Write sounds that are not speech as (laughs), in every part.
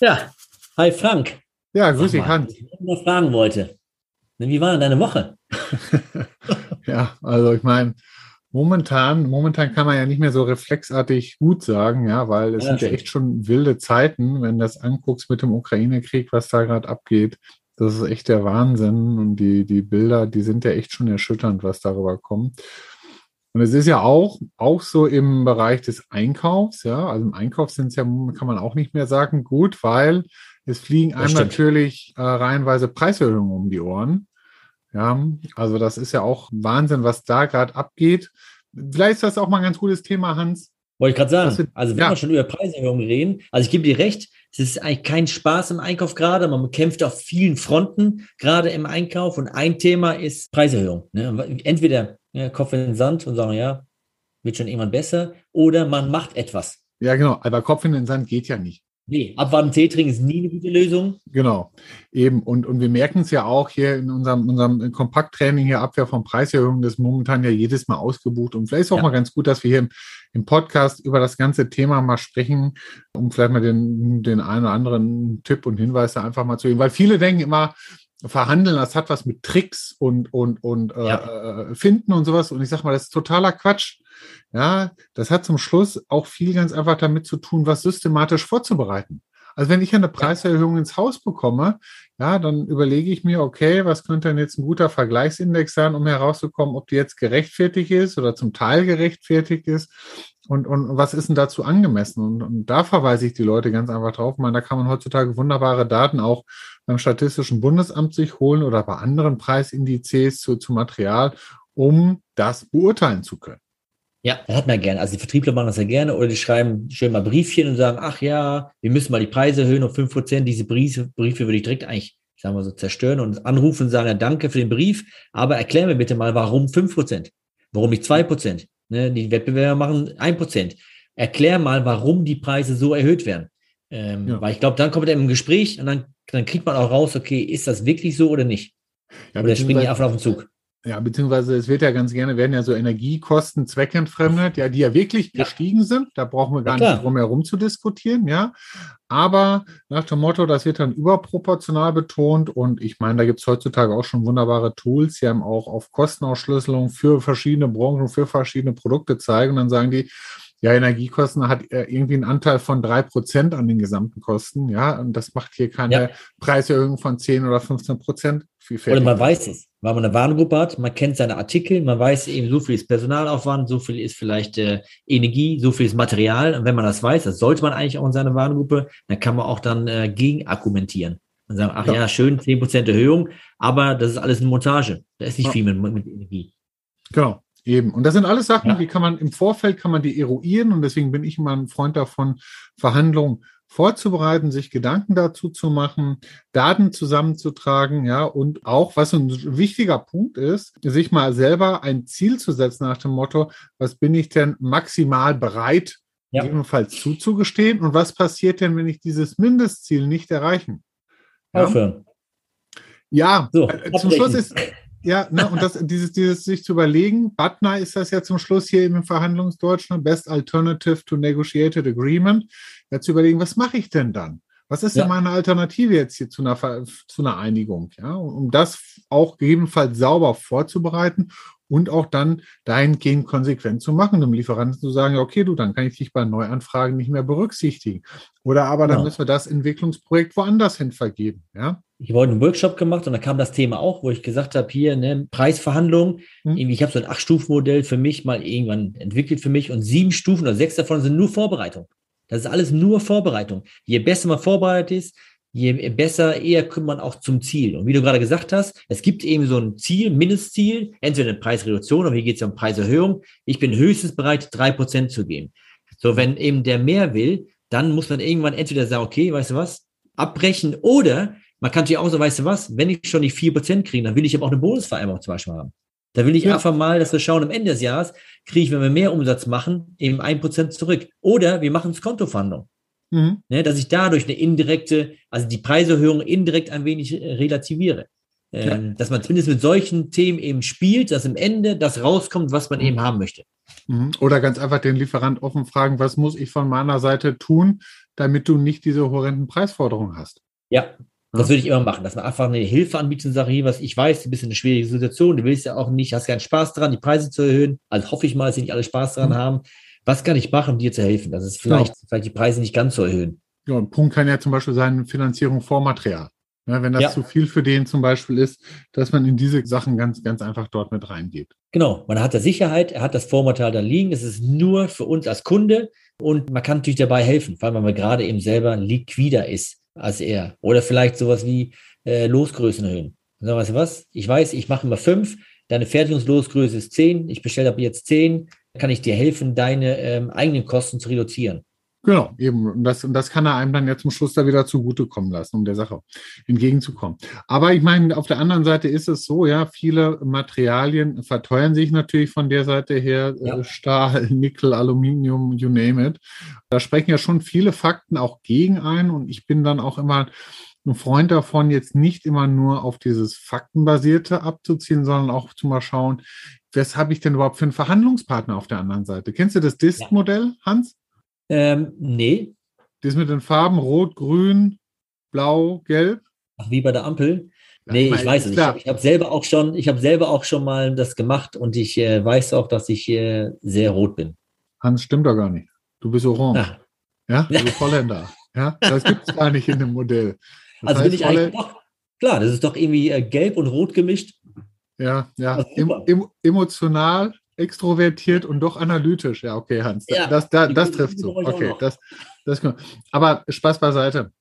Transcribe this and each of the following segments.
Ja, hi Frank. Ja, grüß dich, Hans. Ich noch fragen wollte. Wie war denn deine Woche? (laughs) ja, also ich meine, momentan, momentan kann man ja nicht mehr so reflexartig gut sagen, ja, weil es ja, sind ja echt schon wilde Zeiten, wenn du das anguckst mit dem Ukraine-Krieg, was da gerade abgeht. Das ist echt der Wahnsinn. Und die, die Bilder, die sind ja echt schon erschütternd, was darüber kommt. Und es ist ja auch, auch so im Bereich des Einkaufs, ja. Also im Einkauf sind es ja, kann man auch nicht mehr sagen, gut, weil es fliegen einem natürlich äh, reihenweise Preiserhöhungen um die Ohren. Ja, also das ist ja auch Wahnsinn, was da gerade abgeht. Vielleicht ist das auch mal ein ganz gutes Thema, Hans. Wollte ich gerade sagen. Wir, also wenn ja. wir schon über Preiserhöhungen reden, also ich gebe dir recht, es ist eigentlich kein Spaß im Einkauf gerade. Man kämpft auf vielen Fronten, gerade im Einkauf. Und ein Thema ist Preiserhöhung. Ne? Entweder ja, Kopf in den Sand und sagen, ja, wird schon irgendwann besser, oder man macht etwas. Ja, genau, aber Kopf in den Sand geht ja nicht. Nee, abwarten Tee trinken ist nie eine gute Lösung. Genau, eben. Und, und wir merken es ja auch hier in unserem, unserem Kompakttraining hier Abwehr von Preiserhöhungen, das ist momentan ja jedes Mal ausgebucht. Und vielleicht ist auch ja. mal ganz gut, dass wir hier im, im, Podcast über das ganze Thema mal sprechen, um vielleicht mal den, den einen oder anderen Tipp und Hinweis da einfach mal zu geben. Weil viele denken immer, verhandeln, das hat was mit Tricks und, und, und äh, ja. äh, Finden und sowas. Und ich sage mal, das ist totaler Quatsch. Ja, das hat zum Schluss auch viel ganz einfach damit zu tun, was systematisch vorzubereiten. Also wenn ich eine Preiserhöhung ins Haus bekomme, ja, dann überlege ich mir, okay, was könnte denn jetzt ein guter Vergleichsindex sein, um herauszukommen, ob die jetzt gerechtfertigt ist oder zum Teil gerechtfertigt ist und, und was ist denn dazu angemessen? Und, und da verweise ich die Leute ganz einfach drauf. Meine, da kann man heutzutage wunderbare Daten auch beim Statistischen Bundesamt sich holen oder bei anderen Preisindizes zu, zu Material, um das beurteilen zu können. Ja, das hat man gerne. Also die Vertriebler machen das ja gerne oder die schreiben schön mal Briefchen und sagen, ach ja, wir müssen mal die Preise erhöhen um fünf Prozent. Diese Briefe, Briefe würde ich direkt eigentlich, sagen wir so, zerstören und anrufen und sagen, ja, danke für den Brief, aber erklär mir bitte mal, warum fünf Prozent? Warum nicht zwei Prozent? Ne, die Wettbewerber machen ein Prozent. Erklär mal, warum die Preise so erhöht werden. Ähm, ja. Weil ich glaube, dann kommt er im Gespräch und dann, dann kriegt man auch raus, okay, ist das wirklich so oder nicht? Ja, oder springen die einfach auf den Zug? Ja, beziehungsweise es wird ja ganz gerne, werden ja so Energiekosten zweckentfremdet, ja, die ja wirklich ja. gestiegen sind. Da brauchen wir gar ja, nicht drum herum zu diskutieren, ja. Aber nach dem Motto, das wird dann überproportional betont und ich meine, da gibt es heutzutage auch schon wunderbare Tools, die haben auch auf Kostenausschlüsselung für verschiedene Branchen, für verschiedene Produkte zeigen und dann sagen die, ja, Energiekosten hat äh, irgendwie einen Anteil von drei Prozent an den gesamten Kosten, ja, und das macht hier keine ja. Preiserhöhung von 10 oder 15 Prozent. Oder man weiß es, weil man eine Warengruppe hat, man kennt seine Artikel, man weiß eben, so viel ist Personalaufwand, so viel ist vielleicht äh, Energie, so viel ist Material. Und wenn man das weiß, das sollte man eigentlich auch in seiner Warengruppe, dann kann man auch dann äh, gegen argumentieren. Und sagen, ach ja, ja schön, 10% Erhöhung, aber das ist alles eine Montage. Da ist nicht ja. viel mit, mit Energie. Genau. Eben. Und das sind alles Sachen, ja. die kann man im Vorfeld kann man die eruieren und deswegen bin ich immer ein Freund davon, Verhandlungen vorzubereiten, sich Gedanken dazu zu machen, Daten zusammenzutragen, ja, und auch, was ein wichtiger Punkt ist, sich mal selber ein Ziel zu setzen nach dem Motto, was bin ich denn maximal bereit, ja. ebenfalls zuzugestehen und was passiert denn, wenn ich dieses Mindestziel nicht erreichen? Ja? Aufhören. Ja, so, zum Schluss ist, ja, ne, und das, dieses, dieses sich zu überlegen, Butner ist das ja zum Schluss hier im Verhandlungsdeutschland, Best Alternative to Negotiated Agreement, ja, zu überlegen, was mache ich denn dann? Was ist ja. denn meine Alternative jetzt hier zu einer, zu einer Einigung? Ja, um das auch gegebenenfalls sauber vorzubereiten und auch dann dahingehend konsequent zu machen, dem Lieferanten zu sagen, okay, du, dann kann ich dich bei Neuanfragen nicht mehr berücksichtigen. Oder aber dann genau. müssen wir das Entwicklungsprojekt woanders hin vergeben. Ja? Ich wollte einen Workshop gemacht und da kam das Thema auch, wo ich gesagt habe, hier, ne, Preisverhandlungen, hm. ich habe so ein Acht-Stufen-Modell für mich mal irgendwann entwickelt für mich und sieben Stufen oder sechs davon sind nur Vorbereitung. Das ist alles nur Vorbereitung. Je besser man vorbereitet ist, je besser, eher kommt man auch zum Ziel. Und wie du gerade gesagt hast, es gibt eben so ein Ziel, Mindestziel, entweder eine Preisreduktion, aber hier geht es ja um Preiserhöhung. Ich bin höchstens bereit, drei Prozent zu geben. So, wenn eben der mehr will, dann muss man irgendwann entweder sagen, okay, weißt du was, abbrechen oder man kann natürlich auch so, weißt du was, wenn ich schon die vier Prozent kriege, dann will ich aber auch eine Bonusvereinbarung zum Beispiel haben. Da will ich ja. einfach mal, dass wir schauen, am Ende des Jahres kriege ich, wenn wir mehr Umsatz machen, eben ein Prozent zurück. Oder wir machen es Kontoverhandlung. Mhm. Ne, dass ich dadurch eine indirekte, also die Preiserhöhung indirekt ein wenig äh, relativiere. Ähm, ja. Dass man zumindest mit solchen Themen eben spielt, dass am Ende das rauskommt, was man mhm. eben haben möchte. Mhm. Oder ganz einfach den Lieferant offen fragen, was muss ich von meiner Seite tun, damit du nicht diese horrenden Preisforderungen hast. Ja, das würde ich immer machen, dass man einfach eine Hilfe anbietet und sagt, hier, was ich weiß, du bist in einer schwierigen Situation, du willst ja auch nicht, hast keinen Spaß daran, die Preise zu erhöhen. Also hoffe ich mal, dass sie nicht alle Spaß daran mhm. haben. Was kann ich machen, um dir zu helfen? Das ist vielleicht, genau. vielleicht die Preise nicht ganz zu erhöhen. Ja, ein Punkt kann ja zum Beispiel sein, Finanzierung vor Material. Ja, wenn das ja. zu viel für den zum Beispiel ist, dass man in diese Sachen ganz, ganz einfach dort mit reingeht. Genau, man hat da Sicherheit, er hat das Vormaterial da liegen, es ist nur für uns als Kunde und man kann natürlich dabei helfen, weil man gerade eben selber liquider ist als er. Oder vielleicht sowas wie äh, Losgrößen erhöhen. Dann weißt du was? Ich weiß, ich mache immer fünf, deine Fertigungslosgröße ist zehn, ich bestelle ab jetzt zehn, kann ich dir helfen, deine ähm, eigenen Kosten zu reduzieren. Genau, eben. Und das, und das kann er einem dann ja zum Schluss da wieder zugutekommen lassen, um der Sache entgegenzukommen. Aber ich meine, auf der anderen Seite ist es so, ja, viele Materialien verteuern sich natürlich von der Seite her, äh, ja. Stahl, Nickel, Aluminium, you name it. Da sprechen ja schon viele Fakten auch gegen ein und ich bin dann auch immer ein Freund davon, jetzt nicht immer nur auf dieses Faktenbasierte abzuziehen, sondern auch zu mal schauen, was habe ich denn überhaupt für einen Verhandlungspartner auf der anderen Seite? Kennst du das DIST-Modell, Hans? Ähm, nee. Das mit den Farben Rot, Grün, Blau, Gelb? Ach, wie bei der Ampel? Nee, ich weiß es nicht. Ich habe selber auch schon, ich habe selber auch schon mal das gemacht und ich äh, weiß auch, dass ich äh, sehr rot bin. Hans, stimmt doch gar nicht. Du bist orange. Ach. Ja, (laughs) du bist Holländer. Ja, das gibt es gar nicht in dem Modell. Das also bin ich eigentlich doch, klar, das ist doch irgendwie äh, gelb und rot gemischt. Ja, ja, em, em, emotional extrovertiert und doch analytisch. Ja, okay, Hans. Ja, das, das, das trifft so. Okay, das, das, aber Spaß beiseite.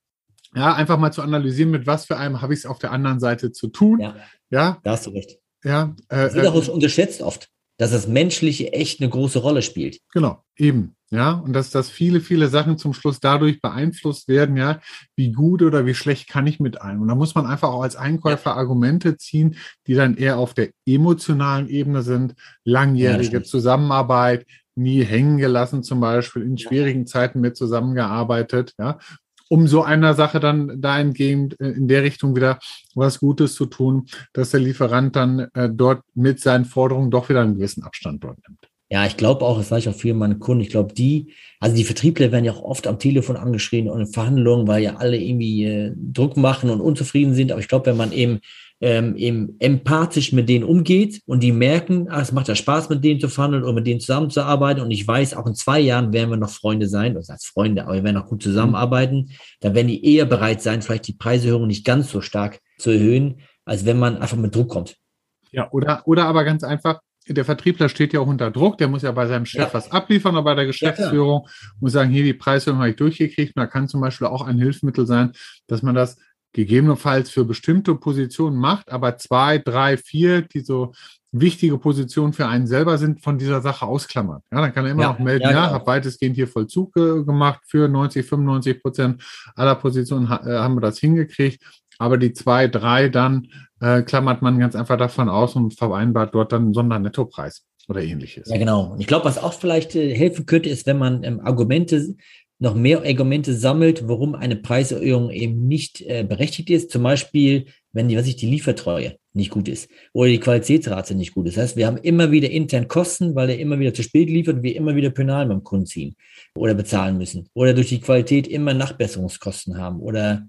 Ja, einfach mal zu analysieren, mit was für einem habe ich es auf der anderen Seite zu tun. Ja, ja. da hast du recht. Ja, äh, das wird auch äh, unterschätzt oft, dass das Menschliche echt eine große Rolle spielt. Genau, eben. Ja, und dass, dass viele, viele Sachen zum Schluss dadurch beeinflusst werden, ja, wie gut oder wie schlecht kann ich mit einem. Und da muss man einfach auch als Einkäufer. Argumente ziehen, die dann eher auf der emotionalen Ebene sind, langjährige ja, Zusammenarbeit, nie hängen gelassen, zum Beispiel in schwierigen Zeiten mit zusammengearbeitet, ja, um so einer Sache dann dahingehend äh, in der Richtung wieder was Gutes zu tun, dass der Lieferant dann äh, dort mit seinen Forderungen doch wieder einen gewissen Abstand dort nimmt. Ja, ich glaube auch, das sage ich auch für meine Kunden, ich glaube, die, also die Vertriebler werden ja auch oft am Telefon angeschrien und in Verhandlungen, weil ja alle irgendwie äh, Druck machen und unzufrieden sind. Aber ich glaube, wenn man eben, ähm, eben empathisch mit denen umgeht und die merken, ah, es macht ja Spaß, mit denen zu verhandeln und mit denen zusammenzuarbeiten. Und ich weiß, auch in zwei Jahren werden wir noch Freunde sein, das heißt Freunde, aber wir werden auch gut zusammenarbeiten. Dann werden die eher bereit sein, vielleicht die Preiserhöhung nicht ganz so stark zu erhöhen, als wenn man einfach mit Druck kommt. Ja, oder, oder aber ganz einfach, der Vertriebler steht ja auch unter Druck, der muss ja bei seinem Chef ja. was abliefern, aber bei der Geschäftsführung ja, muss sagen, hier die Preise habe ich durchgekriegt. Und da kann zum Beispiel auch ein Hilfsmittel sein, dass man das gegebenenfalls für bestimmte Positionen macht, aber zwei, drei, vier, die so wichtige Positionen für einen selber sind, von dieser Sache ausklammert. Ja, dann kann er immer ja, noch melden, ja, ja genau. habe weitestgehend hier Vollzug äh, gemacht für 90, 95 Prozent aller Positionen ha äh, haben wir das hingekriegt. Aber die zwei, drei dann äh, klammert man ganz einfach davon aus und vereinbart dort dann einen Sondernettopreis oder ähnliches. Ja, genau. Und ich glaube, was auch vielleicht äh, helfen könnte, ist, wenn man ähm, Argumente, noch mehr Argumente sammelt, warum eine Preiserhöhung eben nicht äh, berechtigt ist. Zum Beispiel, wenn die, was ich, die Liefertreue nicht gut ist oder die Qualitätsrate nicht gut ist. Das heißt, wir haben immer wieder intern Kosten, weil er immer wieder zu spät liefert und wir immer wieder Penal beim Kunden ziehen oder bezahlen müssen oder durch die Qualität immer Nachbesserungskosten haben oder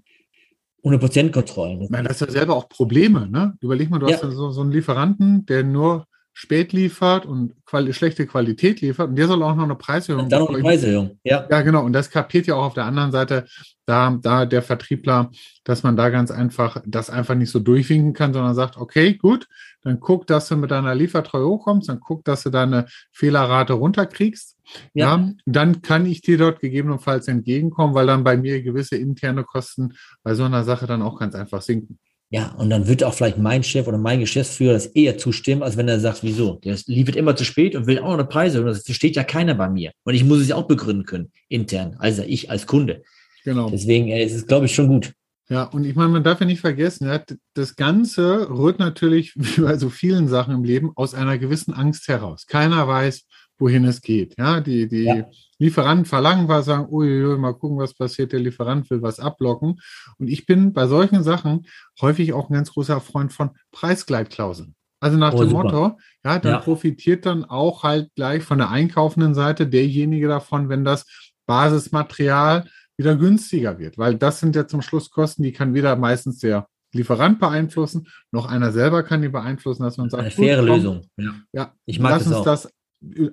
100% Kontrollen. Ich meine, das ist ja selber auch Probleme. Ne? Überleg mal, du ja. hast so, so einen Lieferanten, der nur spät liefert und quali schlechte Qualität liefert und der soll auch noch eine Preiserhöhung. Dann noch eine Preiserhöhung, ja. Ja, genau. Und das kapiert ja auch auf der anderen Seite da, da der Vertriebler, dass man da ganz einfach das einfach nicht so durchwinken kann, sondern sagt, okay, gut, dann guck, dass du mit deiner Liefertreue hochkommst, dann guck, dass du deine Fehlerrate runterkriegst. Ja. ja. dann kann ich dir dort gegebenenfalls entgegenkommen, weil dann bei mir gewisse interne Kosten bei so einer Sache dann auch ganz einfach sinken. Ja, und dann wird auch vielleicht mein Chef oder mein Geschäftsführer das eher zustimmen, als wenn er sagt, wieso? Der liefert immer zu spät und will auch noch eine Preise. Und das steht ja keiner bei mir. Und ich muss es ja auch begründen können, intern, also ich als Kunde. Genau. Deswegen äh, ist es, glaube ich, schon gut. Ja, und ich meine, man darf ja nicht vergessen, ja, das Ganze rührt natürlich, (laughs) wie bei so vielen Sachen im Leben, aus einer gewissen Angst heraus. Keiner weiß, wohin es geht. Ja, die, die ja. Lieferanten verlangen was, sagen, uiuiui, mal gucken, was passiert, der Lieferant will was ablocken. Und ich bin bei solchen Sachen häufig auch ein ganz großer Freund von Preisgleitklauseln. Also nach oh, dem super. Motto, ja, dann ja. profitiert dann auch halt gleich von der einkaufenden Seite derjenige davon, wenn das Basismaterial wieder günstiger wird, weil das sind ja zum Schluss Kosten, die kann weder meistens der Lieferant beeinflussen, noch einer selber kann die beeinflussen, dass man sagt, eine faire komm, Lösung. Ja. ja, ich mag lass das uns auch. das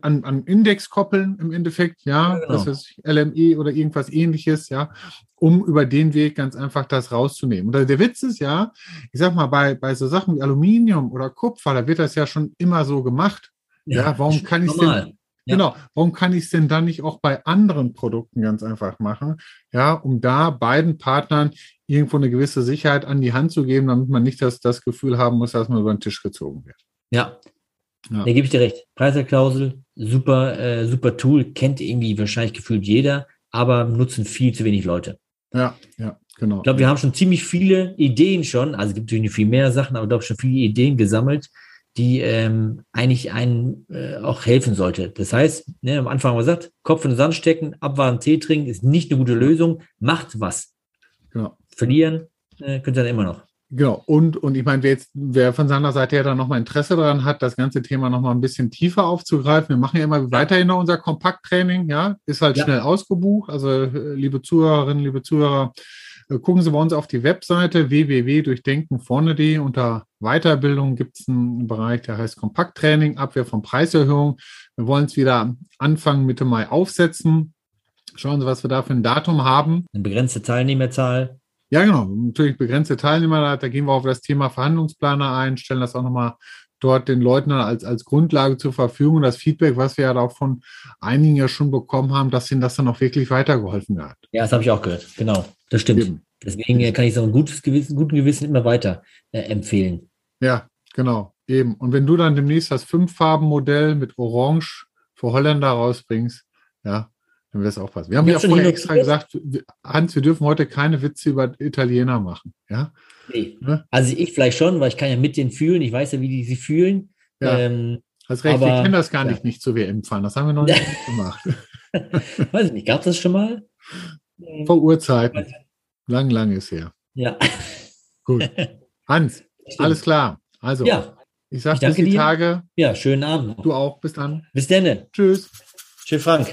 an, an Index koppeln im Endeffekt, ja, ja genau. das ist LME oder irgendwas ähnliches, ja, um über den Weg ganz einfach das rauszunehmen. Und der Witz ist ja, ich sag mal, bei, bei so Sachen wie Aluminium oder Kupfer, da wird das ja schon immer so gemacht. Ja, ja warum kann ich denn, ja. genau, warum kann ich es denn dann nicht auch bei anderen Produkten ganz einfach machen? Ja, um da beiden Partnern irgendwo eine gewisse Sicherheit an die Hand zu geben, damit man nicht das, das Gefühl haben muss, dass man über den Tisch gezogen wird. Ja, ja. Da gebe ich dir recht. Preiserklausel, super, äh, super Tool, kennt irgendwie wahrscheinlich gefühlt jeder, aber nutzen viel zu wenig Leute. Ja, ja, genau. Ich glaube, wir haben schon ziemlich viele Ideen schon, also es gibt natürlich viel mehr Sachen, aber ich glaube schon viele Ideen gesammelt, die ähm, eigentlich einen äh, auch helfen sollte. Das heißt, ne, am Anfang haben wir gesagt, Kopf in den Sand stecken, abwarten, Tee trinken ist nicht eine gute Lösung. Macht was. Genau. Verlieren äh, könnt ihr dann immer noch. Genau, und, und ich meine, wer, jetzt, wer von seiner Seite her dann nochmal Interesse daran hat, das ganze Thema nochmal ein bisschen tiefer aufzugreifen, wir machen ja immer weiterhin noch unser Kompakttraining, ja, ist halt ja. schnell ausgebucht. Also, äh, liebe Zuhörerinnen, liebe Zuhörer, äh, gucken Sie bei uns auf die Webseite www.durchdenkenvorne.de. Unter Weiterbildung gibt es einen Bereich, der heißt Kompakttraining, Abwehr von Preiserhöhung. Wir wollen es wieder Anfang Mitte Mai aufsetzen. Schauen Sie, was wir da für ein Datum haben. Eine begrenzte Teilnehmerzahl. Ja, genau. Natürlich begrenzte Teilnehmer. Da gehen wir auf das Thema Verhandlungsplaner ein, stellen das auch nochmal dort den Leuten als, als Grundlage zur Verfügung. Das Feedback, was wir ja auch von einigen ja schon bekommen haben, dass ihnen das dann auch wirklich weitergeholfen hat. Ja, das habe ich auch gehört. Genau. Das stimmt. Eben. Deswegen kann ich so ein gutes Gewissen, guten Gewissen immer weiter äh, empfehlen. Ja, genau. Eben. Und wenn du dann demnächst das Fünf-Farben-Modell mit Orange für Holländer rausbringst, ja, dann wird es auch passen. Wir haben ja vorher extra gesagt, Hans, wir dürfen heute keine Witze über Italiener machen. Ja? Nee. Ne? Also ich vielleicht schon, weil ich kann ja mit denen fühlen. Ich weiß ja, wie die sich fühlen. Ja. Ähm, Hast recht, aber, wir kennen das gar nicht, ja. nicht zu WM fahren. Das haben wir noch nicht (laughs) gemacht. (laughs) weiß ich nicht, gab es das schon mal? Vor Urzeiten. Lang, lang ist her. Ja. Gut. (laughs) Hans, alles klar. Also, ja. ich sage bis die dir. Tage. Ja, schönen Abend. Du auch. Bis dann. Bis dann. Tschüss. Tschüss, Frank.